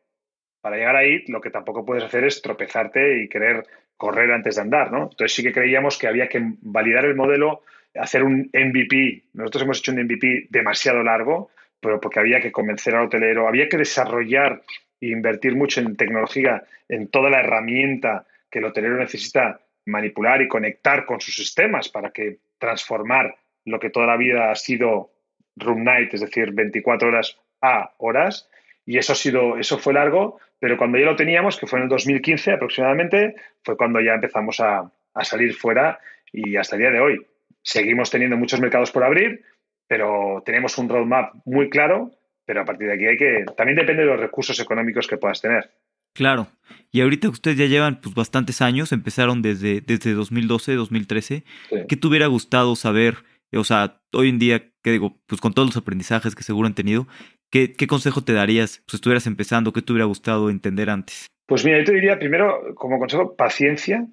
para llegar ahí, lo que tampoco puedes hacer es tropezarte y querer correr antes de andar, ¿no? Entonces sí que creíamos que había que validar el modelo, hacer un MVP. Nosotros hemos hecho un MVP demasiado largo, pero porque había que convencer al hotelero, había que desarrollar e invertir mucho en tecnología, en toda la herramienta que el hotelero necesita manipular y conectar con sus sistemas para que transformar lo que toda la vida ha sido room night, es decir, 24 horas a horas. Y eso ha sido, eso fue largo, pero cuando ya lo teníamos, que fue en el 2015 aproximadamente, fue cuando ya empezamos a, salir fuera y hasta el día de hoy. Seguimos teniendo muchos mercados por abrir, pero tenemos un roadmap muy claro, pero a partir de aquí hay que, también depende de los recursos económicos que puedas tener. Claro. Y ahorita ustedes ya llevan pues bastantes años, empezaron desde, desde 2012, 2013. ¿Qué te hubiera gustado saber o sea, hoy en día, ¿qué digo? Pues con todos los aprendizajes que seguro han tenido, ¿qué, consejo te darías si estuvieras empezando? ¿Qué te hubiera gustado entender antes? Pues mira, yo te diría primero, como consejo, paciencia,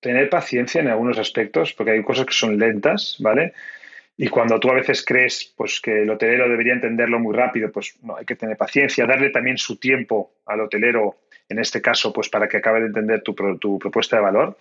tener paciencia en algunos aspectos, porque hay cosas que son lentas, ¿vale? Y cuando tú a veces crees pues, que el hotelero debería entenderlo muy rápido, pues no, hay que tener paciencia, darle también su tiempo al hotelero, en este caso, pues para que acabe de entender tu, tu propuesta de valor.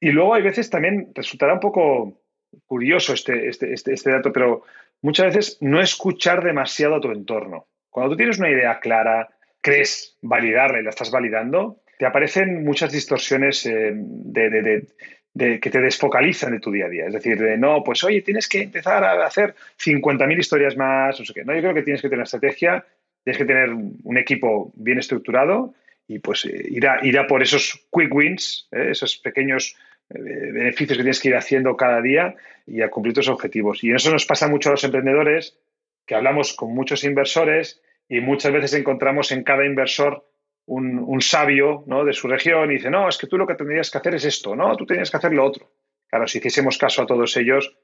Y luego hay veces también resultará un poco curioso este, este, este, este, dato, pero muchas veces no escuchar demasiado a tu entorno. Cuando tú tienes una idea clara, crees validarla y la estás validando, te aparecen muchas distorsiones eh, de, que te desfocalizan de tu día a día. Es decir, de no, pues oye, tienes que empezar a hacer 50.000 historias más, no sé qué. No, yo creo que tienes que tener estrategia, tienes que tener un equipo bien estructurado y pues eh, ir a, por esos quick wins, eh, esos pequeños beneficios que tienes que ir haciendo cada día y a cumplir tus objetivos. Y eso nos pasa mucho a los emprendedores, que hablamos con muchos inversores y muchas veces encontramos en cada inversor un, sabio ¿no? de su región y dice, no, es que tú lo que tendrías que hacer es esto, no, tú tendrías que hacer lo otro. Claro, si hiciésemos caso a todos ellos,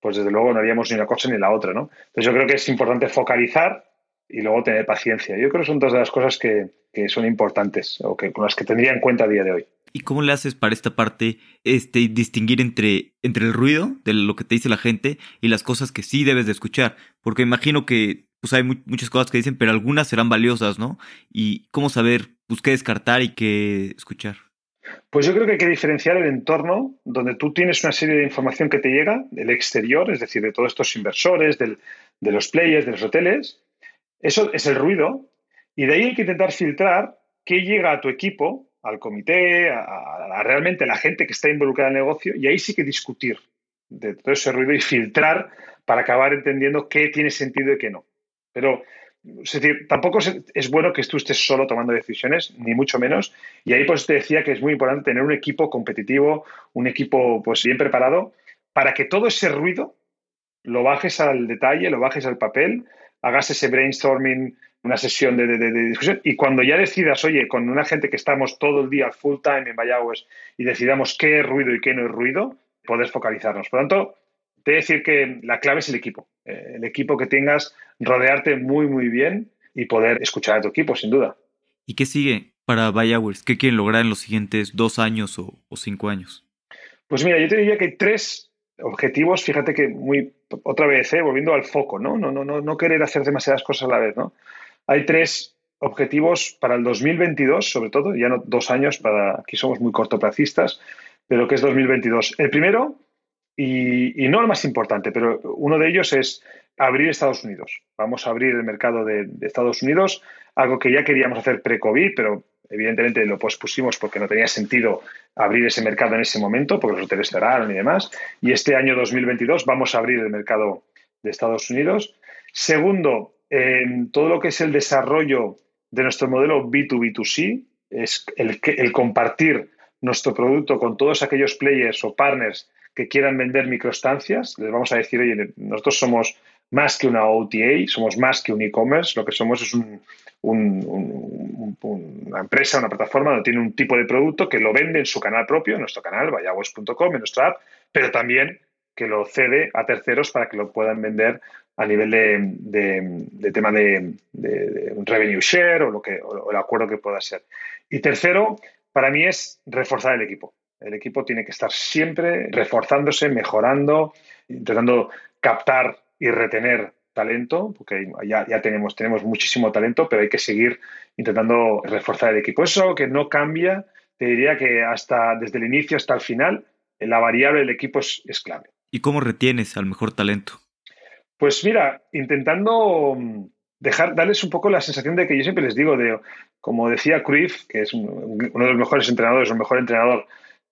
pues desde luego no haríamos ni una cosa ni la otra, ¿no? Entonces yo creo que es importante focalizar y luego tener paciencia. Yo creo que son dos de las cosas que, son importantes o que con las que tendría en cuenta a día de hoy. ¿Y cómo le haces para esta parte este, distinguir entre, entre el ruido de lo que te dice la gente y las cosas que sí debes de escuchar? Porque imagino que pues hay muchas cosas que dicen, pero algunas serán valiosas, ¿no? Y cómo saber pues, qué descartar y qué escuchar. Pues yo creo que hay que diferenciar el entorno donde tú tienes una serie de información que te llega del exterior, es decir, de todos estos inversores, de los players, de los hoteles. Eso es el ruido. Y de ahí hay que intentar filtrar qué llega a tu equipo, al comité, a, a realmente la gente que está involucrada en el negocio, y ahí sí que discutir de todo ese ruido y filtrar para acabar entendiendo qué tiene sentido y qué no. Pero es decir, tampoco es, bueno que tú estés solo tomando decisiones, ni mucho menos. Y ahí pues te decía que es muy importante tener un equipo competitivo, un equipo pues bien preparado, para que todo ese ruido lo bajes al detalle, lo bajes al papel, hagas ese brainstorming, una sesión de, discusión. Y cuando ya decidas, oye, con una gente que estamos todo el día full time en Vallagües y decidamos qué es ruido y qué no es ruido, poder focalizarnos. Por lo tanto, te decir que la clave es el equipo. Eh, el equipo que tengas, rodearte muy, muy bien y poder escuchar a tu equipo, sin duda. ¿Y qué sigue para Bayowers? ¿Qué quieren lograr en los siguientes dos años o, cinco años? Pues mira, yo te diría que hay tres objetivos, fíjate que muy, otra vez, eh, volviendo al foco, ¿no? No, no, no, no querer hacer demasiadas cosas a la vez, ¿no? Hay tres objetivos para el 2022, sobre todo, ya no dos años, para aquí somos muy cortoplacistas, pero que es 2022. El primero y, no el más importante, pero uno de ellos es abrir Estados Unidos. Vamos a abrir el mercado de, Estados Unidos, algo que ya queríamos hacer pre-COVID, pero evidentemente lo pospusimos porque no tenía sentido abrir ese mercado en ese momento, porque los hoteles cerraron y demás. Y este año 2022 vamos a abrir el mercado de Estados Unidos. Segundo, todo lo que es el desarrollo de nuestro modelo B2B2C, es el, el compartir nuestro producto con todos aquellos players o partners que quieran vender microestancias, les vamos a decir, oye, nosotros somos más que una OTA, somos más que un e-commerce, lo que somos es una empresa, una plataforma donde tiene un tipo de producto que lo vende en su canal propio, en nuestro canal, vayawes.com, en nuestra app, pero también que lo cede a terceros para que lo puedan vender a nivel de, tema de, un revenue share o, lo que, o el acuerdo que pueda ser. Y tercero, para mí es reforzar el equipo. El equipo tiene que estar siempre reforzándose, mejorando, intentando captar y retener talento, porque ya, ya tenemos, tenemos muchísimo talento, pero hay que seguir intentando reforzar el equipo. Eso es algo que no cambia, te diría que hasta desde el inicio hasta el final, la variable del equipo es, clave. ¿Y cómo retienes al mejor talento? Pues mira, intentando mm, dejar, darles un poco la sensación de que yo siempre les digo, de, como decía Cruyff, que es uno de los mejores entrenadores, un mejor entrenador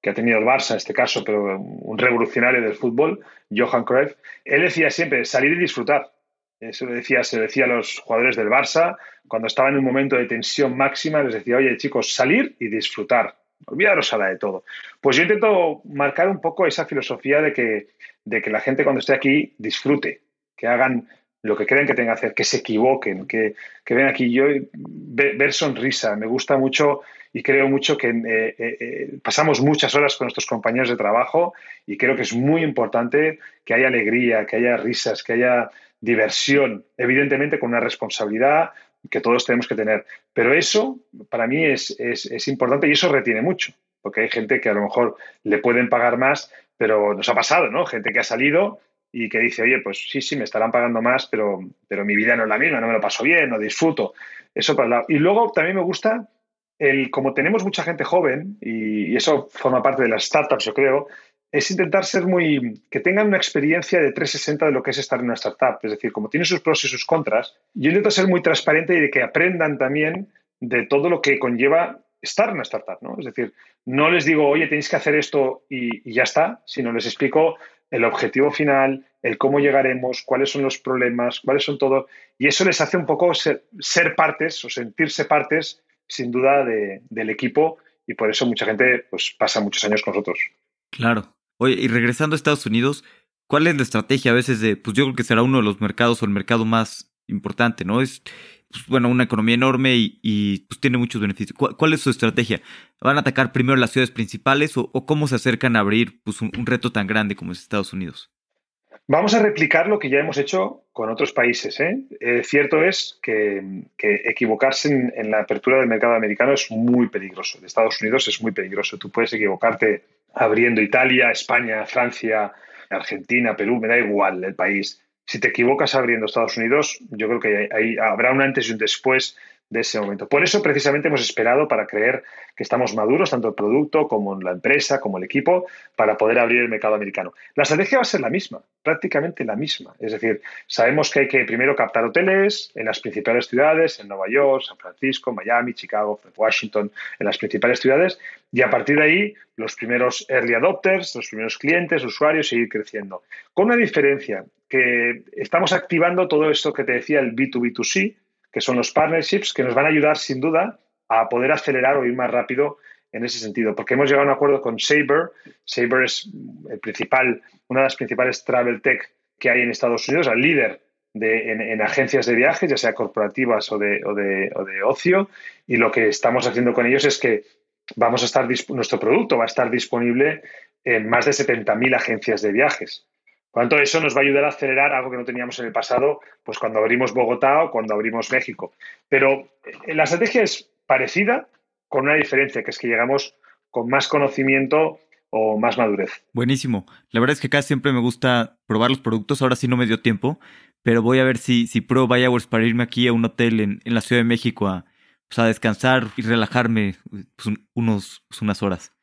que ha tenido el Barça en este caso, pero un revolucionario del fútbol, Johan Cruyff, él decía siempre salir y disfrutar. Eso decía, se decía a los jugadores del Barça cuando estaban en un momento de tensión máxima, les decía, oye chicos, salir y disfrutar. Olvidaros de todo. Pues yo intento marcar un poco esa filosofía de que, de que la gente cuando esté aquí disfrute, que hagan lo que creen que tengan que hacer, que se equivoquen, que, que ven aquí. Yo ver, sonrisa, me gusta mucho y creo mucho que eh, eh, eh, pasamos muchas horas con nuestros compañeros de trabajo y creo que es muy importante que haya alegría, que haya risas, que haya diversión, evidentemente con una responsabilidad que todos tenemos que tener. Pero eso para mí es, es, importante y eso retiene mucho, porque hay gente que a lo mejor le pueden pagar más, pero nos ha pasado, ¿no? Gente que ha salido y que dice, oye, pues sí, sí, me estarán pagando más, pero, pero mi vida no es la misma, no me lo paso bien, no disfruto. Eso para el lado. Y luego también me gusta el, como tenemos mucha gente joven, y, eso forma parte de las startups, yo creo, es intentar ser muy. que tengan una experiencia de 360 de lo que es estar en una startup. Es decir, como tiene sus pros y sus contras, yo intento ser muy transparente y de que aprendan también de todo lo que conlleva estar en una startup, ¿no? Es decir, no les digo, oye, tenéis que hacer esto y, ya está, sino les explico el objetivo final, el cómo llegaremos, cuáles son los problemas, cuáles son todo. Y eso les hace un poco ser, partes o sentirse partes, sin duda, del equipo. Y por eso mucha gente pues, pasa muchos años con nosotros. Claro. Oye, y regresando a Estados Unidos, ¿cuál es la estrategia a veces de, pues yo creo que será uno de los mercados o el mercado más importante, ¿no? Es, pues, bueno, una economía enorme y, pues tiene muchos beneficios. ¿Cuál, es su estrategia? ¿Van a atacar primero las ciudades principales o, cómo se acercan a abrir pues, un, reto tan grande como es Estados Unidos? Vamos a replicar lo que ya hemos hecho con otros países. ¿eh? Eh, cierto es que, equivocarse en, en, la apertura del mercado americano es muy peligroso. De Estados Unidos es muy peligroso. Tú puedes equivocarte abriendo Italia, España, Francia, Argentina, Perú, me da igual el país si te equivocas abriendo Estados Unidos, yo creo que ahí habrá un antes y un después de ese momento. Por eso precisamente hemos esperado para creer que estamos maduros, tanto el producto como la empresa, como el equipo, para poder abrir el mercado americano. La estrategia va a ser la misma, prácticamente la misma. Es decir, sabemos que hay que primero captar hoteles en las principales ciudades, en Nueva York, San Francisco, Miami, Chicago, Washington, en las principales ciudades, y a partir de ahí los primeros early adopters, los primeros clientes, usuarios, seguir creciendo. Con una diferencia, que estamos activando todo esto que te decía el B2B2C, que son los partnerships, que nos van a ayudar sin duda a poder acelerar o ir más rápido en ese sentido, porque hemos llegado a un acuerdo con Sabre. Sabre es el principal, una de las principales travel tech que hay en Estados Unidos, el líder de, en, agencias de viajes, ya sea corporativas o de, o, de, o de, ocio. Y lo que estamos haciendo con ellos es que vamos a estar, nuestro producto va a estar disponible en más de 70.000 agencias de viajes. Por lo tanto, eso nos va a ayudar a acelerar algo que no teníamos en el pasado, pues cuando abrimos Bogotá o cuando abrimos México. Pero eh, la estrategia es parecida, con una diferencia, que es que llegamos con más conocimiento o más madurez. Buenísimo. La verdad es que acá siempre me gusta probar los productos. Ahora sí no me dio tiempo, pero voy a ver si, si pruebo para irme aquí a un hotel en, la Ciudad de México a, pues, a descansar y relajarme pues, unos, pues, unas horas.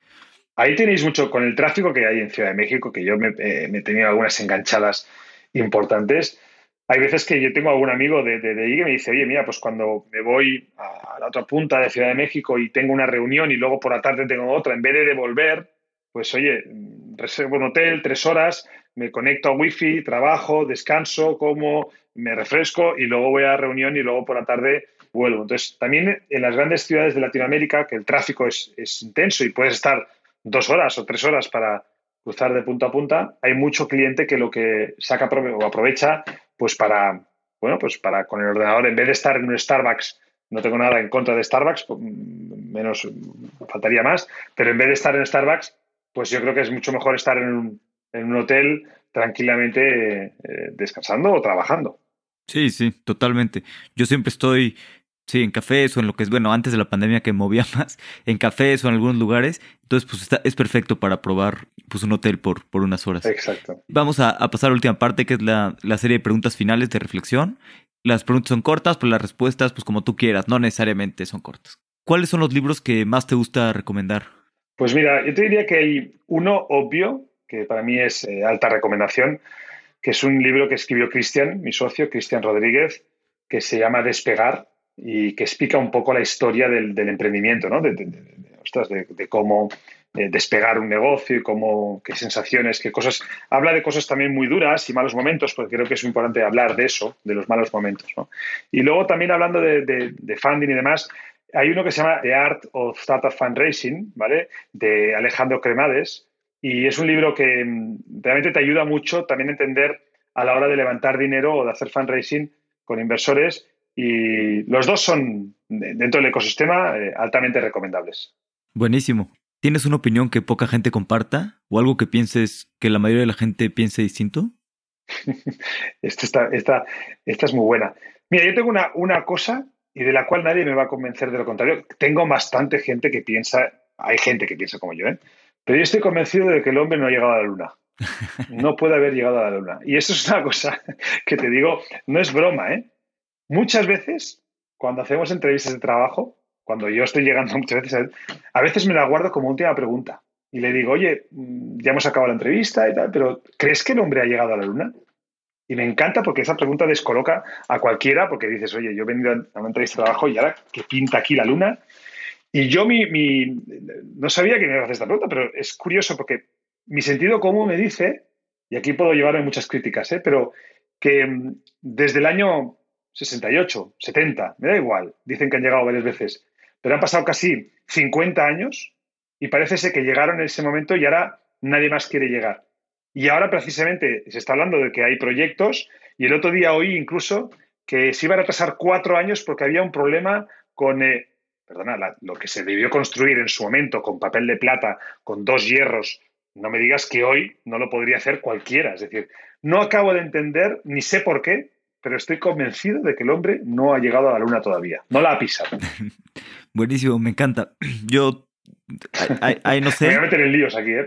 Ahí tenéis mucho con el tráfico que hay en Ciudad de México, que yo me, eh, he tenido algunas enganchadas importantes. Hay veces que yo tengo algún amigo de, de, ahí que me dice, oye, mira, pues cuando me voy a la otra punta de Ciudad de México y tengo una reunión y luego por la tarde tengo otra, en vez de devolver, pues oye, reservo un hotel, tres horas, me conecto a wifi, trabajo, descanso, como, me refresco y luego voy a la reunión y luego por la tarde vuelvo. Entonces, también en las grandes ciudades de Latinoamérica, que el tráfico es, es intenso y puedes estar dos horas o tres horas para cruzar de punta a punta, hay mucho cliente que lo que saca o aprovecha pues para, bueno, pues para con el ordenador, en vez de estar en un Starbucks, no tengo nada en contra de Starbucks, pues, menos faltaría más, pero en vez de estar en Starbucks, pues yo creo que es mucho mejor estar en un, en un hotel tranquilamente eh, descansando o trabajando. Sí, sí, totalmente. Yo siempre estoy Sí, en cafés o en lo que es, bueno, antes de la pandemia que movía más, en cafés o en algunos lugares. Entonces, pues está, es perfecto para probar pues, un hotel por, por unas horas. Exacto. Vamos a, pasar a la última parte, que es la, la, serie de preguntas finales de reflexión. Las preguntas son cortas, pero las respuestas, pues como tú quieras, no necesariamente son cortas. ¿Cuáles son los libros que más te gusta recomendar? Pues mira, yo te diría que hay uno obvio, que para mí es eh, alta recomendación, que es un libro que escribió Cristian, mi socio, Cristian Rodríguez, que se llama Despegar y que explica un poco la historia del, emprendimiento, ¿no? De, de, cómo eh, despegar un negocio y cómo, qué sensaciones, qué cosas. Habla de cosas también muy duras y malos momentos, porque creo que es importante hablar de eso, de los malos momentos, ¿no? Y luego también hablando de, funding y demás, hay uno que se llama The Art of Startup Fundraising, ¿vale? De Alejandro Cremades, y es un libro que mm, realmente te ayuda mucho también a entender a la hora de levantar dinero o de hacer fundraising con inversores y los dos son, dentro del ecosistema, eh, altamente recomendables. Buenísimo. ¿Tienes una opinión que poca gente comparta o algo que pienses que la mayoría de la gente piense distinto? esta, esta, esta, es muy buena. Mira, yo tengo una, una cosa y de la cual nadie me va a convencer de lo contrario. Tengo bastante gente que piensa, hay gente que piensa como yo, ¿eh? pero yo estoy convencido de que el hombre no ha llegado a la luna. No puede haber llegado a la luna. Y eso es una cosa que te digo, no es broma, ¿eh? Muchas veces, cuando hacemos entrevistas de trabajo, cuando yo estoy llegando muchas veces, a veces me la guardo como última pregunta. Y le digo, oye, mm, ya hemos acabado la entrevista y tal, pero ¿crees que el hombre ha llegado a la luna? Y me encanta porque esa pregunta descoloca a cualquiera, porque dices, oye, yo he venido a una entrevista de trabajo y ahora, ¿qué pinta aquí la luna? Y yo mi, no sabía que me iba a hacer esta pregunta, pero es curioso porque mi sentido común me dice, y aquí puedo llevarme muchas críticas, ¿eh? pero que mm, desde el año 68, 70, me da igual, dicen que han llegado varias veces, pero han pasado casi 50 años y parece ser que llegaron en ese momento y ahora nadie más quiere llegar. Y ahora precisamente se está hablando de que hay proyectos y el otro día oí incluso que se iban a pasar cuatro años porque había un problema con, eh, perdona, lo que se debió construir en su momento con papel de plata, con dos hierros. No me digas que hoy no lo podría hacer cualquiera. Es decir, no acabo de entender, ni sé por qué, pero estoy convencido de que el hombre no ha llegado a la luna todavía. No la ha pisado. Buenísimo, me encanta. Yo Ahí, no sé. Me voy a meter en líos aquí, ¿eh?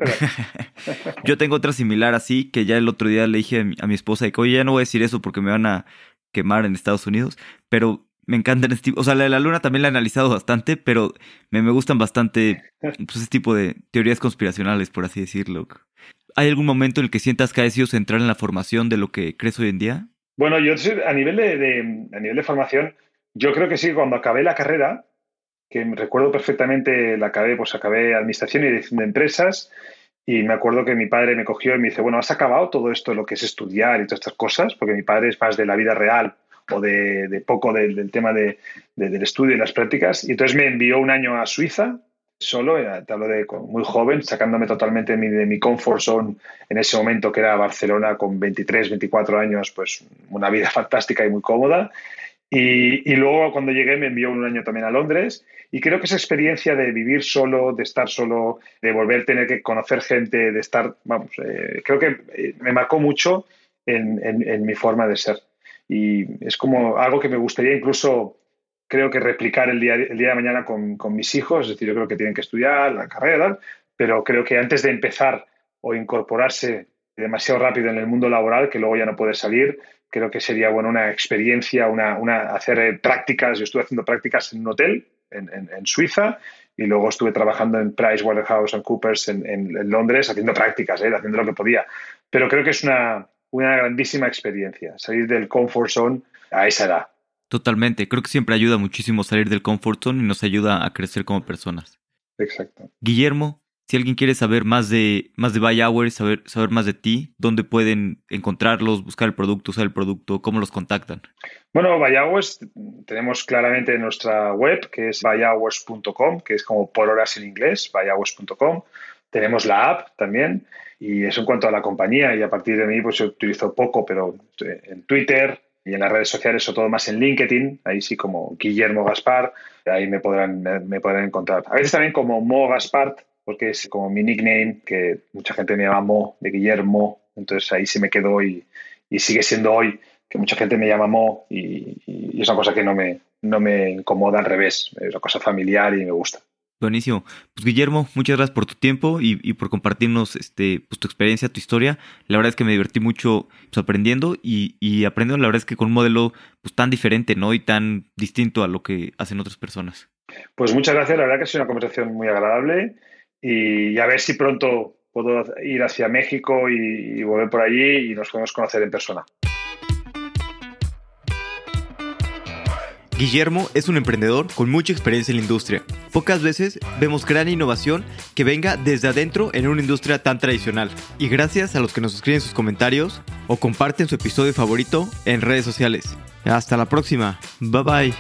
Yo tengo otra similar así, que ya el otro día le dije a mi, esposa que, oye, ya no voy a decir eso porque me van a quemar en Estados Unidos, pero me encantan este tipo, o sea, la de la luna también la he analizado bastante, pero me, me gustan bastante pues, ese tipo de teorías conspiracionales, por así decirlo. ¿Hay algún momento en el que sientas que ha sido central en la formación de lo que crees hoy en día? Bueno, yo a nivel de, a nivel de formación, yo creo que sí, cuando acabé la carrera, que recuerdo perfectamente, la acabé, pues acabé administración y dirección de empresas y me acuerdo que mi padre me cogió y me dice, bueno, ¿has acabado todo esto, lo que es estudiar y todas estas cosas? Porque mi padre es más de la vida real o de, poco del tema de, del estudio y las prácticas. Y entonces me envió un año a Suiza, solo, te hablo de muy joven, sacándome totalmente de mi, de comfort zone en ese momento que era Barcelona con 23, 24 años, pues una vida fantástica y muy cómoda. Y, y, luego cuando llegué me envió un año también a Londres y creo que esa experiencia de vivir solo, de estar solo, de volver a tener que conocer gente, de estar, vamos, eh, creo que eh, me marcó mucho en, en, mi forma de ser. Y es como algo que me gustaría incluso, creo que replicar el día, el día de mañana con, con mis hijos, es decir, yo creo que tienen que estudiar la carrera, pero creo que antes de empezar o incorporarse demasiado rápido en el mundo laboral, que luego ya no puede salir, creo que sería bueno una experiencia, una, una hacer eh, prácticas. Yo estuve haciendo prácticas en un hotel en, en, Suiza y luego estuve trabajando en PricewaterhouseCoopers en, en, Londres haciendo prácticas, ¿eh? haciendo lo que podía. Pero creo que es una, una grandísima experiencia salir del comfort zone a esa edad. Totalmente, creo que siempre ayuda muchísimo salir del comfort zone y nos ayuda a crecer como personas. Exacto. Guillermo, si alguien quiere saber más de, más de Buy Hours, saber, saber más de ti, ¿dónde pueden encontrarlos, buscar el producto, usar el producto? ¿Cómo los contactan? Bueno, Buy Hours tenemos claramente nuestra web, que es buyhours.com, que es como por horas en inglés, buyhours.com. Tenemos la app también. Y eso en cuanto a la compañía. Y a partir de mí, pues yo utilizo poco, pero en Twitter y en las redes sociales, sobre todo más en LinkedIn, ahí sí como Guillermo Gaspar, ahí me podrán, me podrán encontrar. A veces también como Mo Gaspar, porque es como mi nickname, que mucha gente me llama Mo, de Guillermo, entonces ahí se me quedó y, y sigue siendo hoy que mucha gente me llama Mo y, y, es una cosa que no me, no me incomoda al revés, es una cosa familiar y me gusta. Buenísimo. Pues Guillermo, muchas gracias por tu tiempo y, por compartirnos este, pues, tu experiencia, tu historia. La verdad es que me divertí mucho pues, aprendiendo y, y, aprendiendo, la verdad es que con un modelo pues, tan diferente ¿no? y tan distinto a lo que hacen otras personas. Pues muchas gracias, la verdad que ha sido una conversación muy agradable y a ver si pronto puedo ir hacia México y, volver por allí y nos podemos conocer en persona. Guillermo es un emprendedor con mucha experiencia en la industria. Pocas veces vemos gran innovación que venga desde adentro en una industria tan tradicional. Y gracias a los que nos escriben sus comentarios o comparten su episodio favorito en redes sociales. Hasta la próxima. Bye bye.